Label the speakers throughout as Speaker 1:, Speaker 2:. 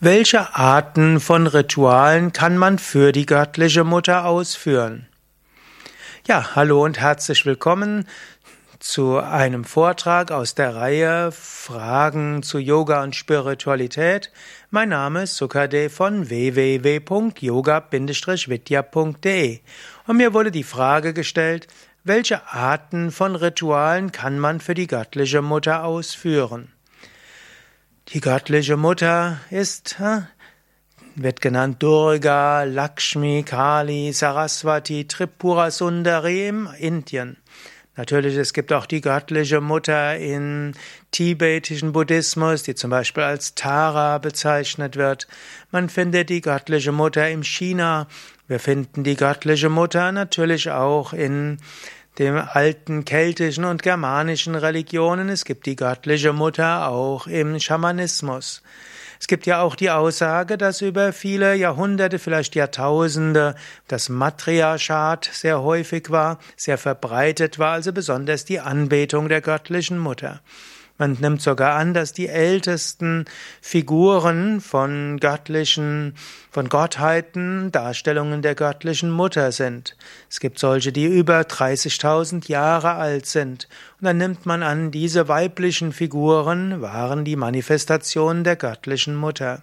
Speaker 1: Welche Arten von Ritualen kann man für die göttliche Mutter ausführen? Ja, hallo und herzlich willkommen zu einem Vortrag aus der Reihe Fragen zu Yoga und Spiritualität. Mein Name ist Sukade von www.yoga-vidya.de und mir wurde die Frage gestellt, welche Arten von Ritualen kann man für die göttliche Mutter ausführen? Die göttliche Mutter ist, wird genannt Durga, Lakshmi, Kali, Saraswati, Tripura Sundari im Indien. Natürlich, es gibt auch die göttliche Mutter im tibetischen Buddhismus, die zum Beispiel als Tara bezeichnet wird. Man findet die göttliche Mutter im China. Wir finden die göttliche Mutter natürlich auch in den alten keltischen und germanischen Religionen. Es gibt die göttliche Mutter auch im Schamanismus. Es gibt ja auch die Aussage, dass über viele Jahrhunderte, vielleicht Jahrtausende, das Matriarchat sehr häufig war, sehr verbreitet war, also besonders die Anbetung der göttlichen Mutter. Man nimmt sogar an, dass die ältesten Figuren von göttlichen, von Gottheiten Darstellungen der göttlichen Mutter sind. Es gibt solche, die über 30.000 Jahre alt sind. Und dann nimmt man an, diese weiblichen Figuren waren die Manifestationen der göttlichen Mutter.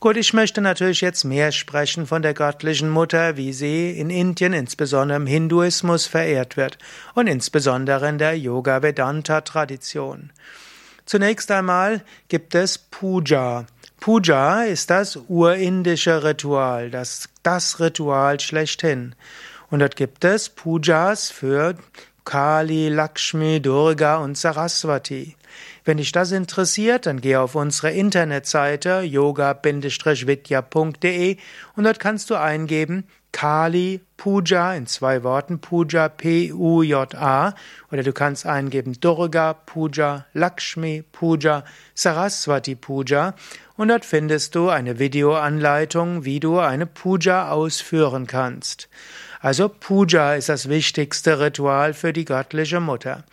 Speaker 1: Gut, ich möchte natürlich jetzt mehr sprechen von der göttlichen Mutter, wie sie in Indien, insbesondere im Hinduismus, verehrt wird und insbesondere in der Yoga-Vedanta-Tradition. Zunächst einmal gibt es Puja. Puja ist das urindische Ritual, das, das Ritual schlechthin. Und dort gibt es Pujas für Kali, Lakshmi, Durga und Saraswati. Wenn dich das interessiert, dann geh auf unsere Internetseite yoga-vidya.de und dort kannst du eingeben Kali Puja in zwei Worten Puja P-U-J-A oder du kannst eingeben Durga Puja, Lakshmi Puja, Saraswati Puja und dort findest du eine Videoanleitung, wie du eine Puja ausführen kannst. Also Puja ist das wichtigste Ritual für die göttliche Mutter.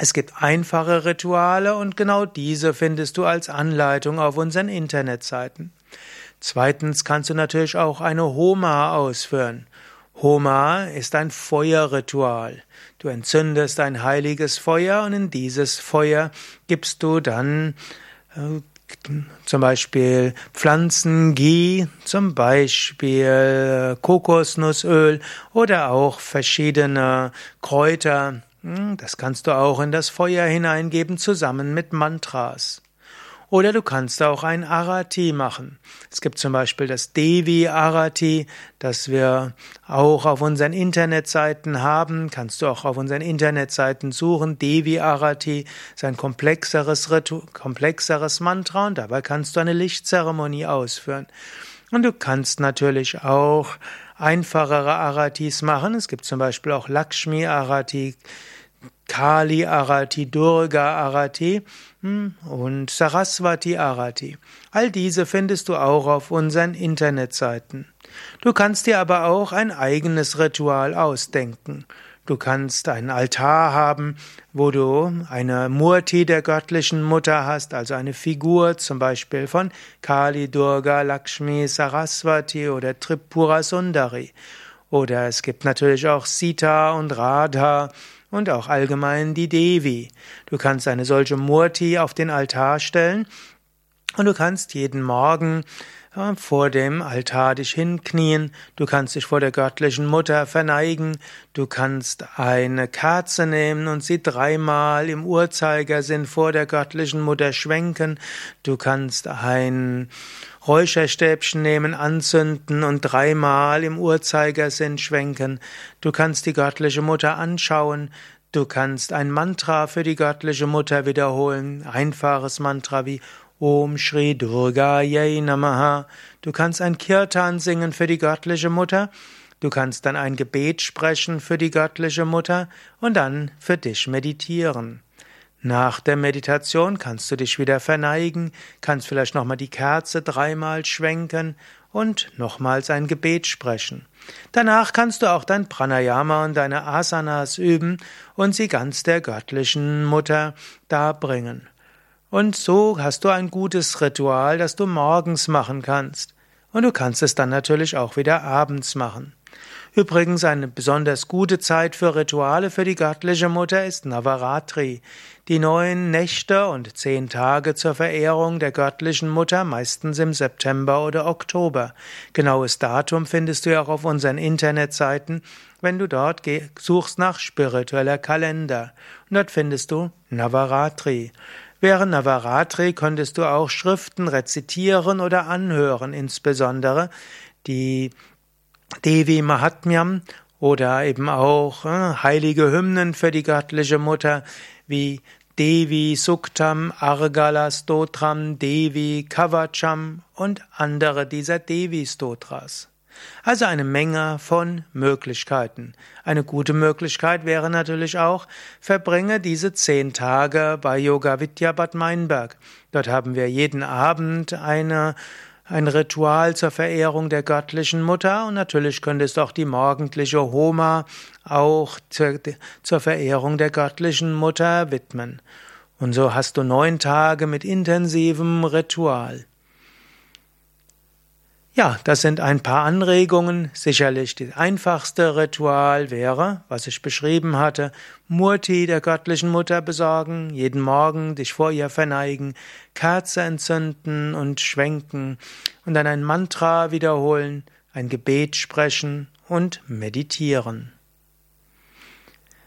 Speaker 1: Es gibt einfache Rituale und genau diese findest du als Anleitung auf unseren Internetseiten. Zweitens kannst du natürlich auch eine Homa ausführen. Homa ist ein Feuerritual. Du entzündest ein heiliges Feuer und in dieses Feuer gibst du dann äh, zum Beispiel Pflanzen, Ghee, zum Beispiel Kokosnussöl oder auch verschiedene Kräuter, das kannst du auch in das Feuer hineingeben zusammen mit Mantras. Oder du kannst auch ein Arati machen. Es gibt zum Beispiel das Devi Arati, das wir auch auf unseren Internetseiten haben. Kannst du auch auf unseren Internetseiten suchen. Devi Arati ist ein komplexeres, Ritu komplexeres Mantra und dabei kannst du eine Lichtzeremonie ausführen. Und du kannst natürlich auch einfachere Aratis machen. Es gibt zum Beispiel auch Lakshmi Arati, Kali Arati, Durga Arati hm, und Saraswati Arati. All diese findest du auch auf unseren Internetseiten. Du kannst dir aber auch ein eigenes Ritual ausdenken. Du kannst einen Altar haben, wo du eine Murti der göttlichen Mutter hast, also eine Figur zum Beispiel von Kali, Durga, Lakshmi, Saraswati oder Tripura Sundari. Oder es gibt natürlich auch Sita und Radha und auch allgemein die Devi. Du kannst eine solche Murti auf den Altar stellen und du kannst jeden Morgen vor dem Altar dich hinknien, du kannst dich vor der göttlichen Mutter verneigen, du kannst eine Kerze nehmen und sie dreimal im Uhrzeigersinn vor der göttlichen Mutter schwenken, du kannst ein Räucherstäbchen nehmen, anzünden und dreimal im Uhrzeigersinn schwenken, du kannst die göttliche Mutter anschauen, Du kannst ein Mantra für die göttliche Mutter wiederholen, einfaches Mantra wie Om Shri Durga Yai Namaha. Du kannst ein Kirtan singen für die göttliche Mutter. Du kannst dann ein Gebet sprechen für die göttliche Mutter und dann für dich meditieren. Nach der Meditation kannst du dich wieder verneigen, kannst vielleicht nochmal die Kerze dreimal schwenken und nochmals ein Gebet sprechen. Danach kannst du auch dein Pranayama und deine Asanas üben und sie ganz der göttlichen Mutter darbringen. Und so hast du ein gutes Ritual, das du morgens machen kannst. Und du kannst es dann natürlich auch wieder abends machen. Übrigens eine besonders gute Zeit für Rituale für die göttliche Mutter ist Navaratri, die neun Nächte und zehn Tage zur Verehrung der göttlichen Mutter, meistens im September oder Oktober. Genaues Datum findest du ja auch auf unseren Internetseiten, wenn du dort suchst nach spiritueller Kalender. Und dort findest du Navaratri. Während Navaratri könntest du auch Schriften rezitieren oder anhören, insbesondere die Devi Mahatmyam oder eben auch äh, heilige Hymnen für die göttliche Mutter wie Devi Suktam, Argala Stotram, Devi Kavacham und andere dieser Devi Stotras. Also eine Menge von Möglichkeiten. Eine gute Möglichkeit wäre natürlich auch, verbringe diese zehn Tage bei Yoga Vidya Bad Meinberg. Dort haben wir jeden Abend eine ein Ritual zur Verehrung der göttlichen Mutter und natürlich könntest du auch die morgendliche Homa auch zur, zur Verehrung der göttlichen Mutter widmen. Und so hast du neun Tage mit intensivem Ritual. Ja, das sind ein paar Anregungen. Sicherlich das einfachste Ritual wäre, was ich beschrieben hatte, Murti der göttlichen Mutter besorgen, jeden Morgen dich vor ihr verneigen, Kerze entzünden und schwenken und dann ein Mantra wiederholen, ein Gebet sprechen und meditieren.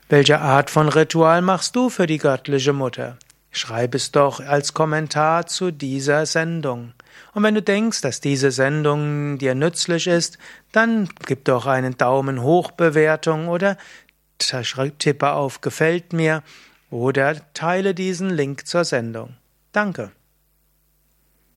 Speaker 1: Welche Art von Ritual machst du für die göttliche Mutter? Schreib es doch als Kommentar zu dieser Sendung. Und wenn du denkst, dass diese Sendung dir nützlich ist, dann gib doch einen Daumen hoch Bewertung oder tippe auf Gefällt mir oder teile diesen Link zur Sendung. Danke.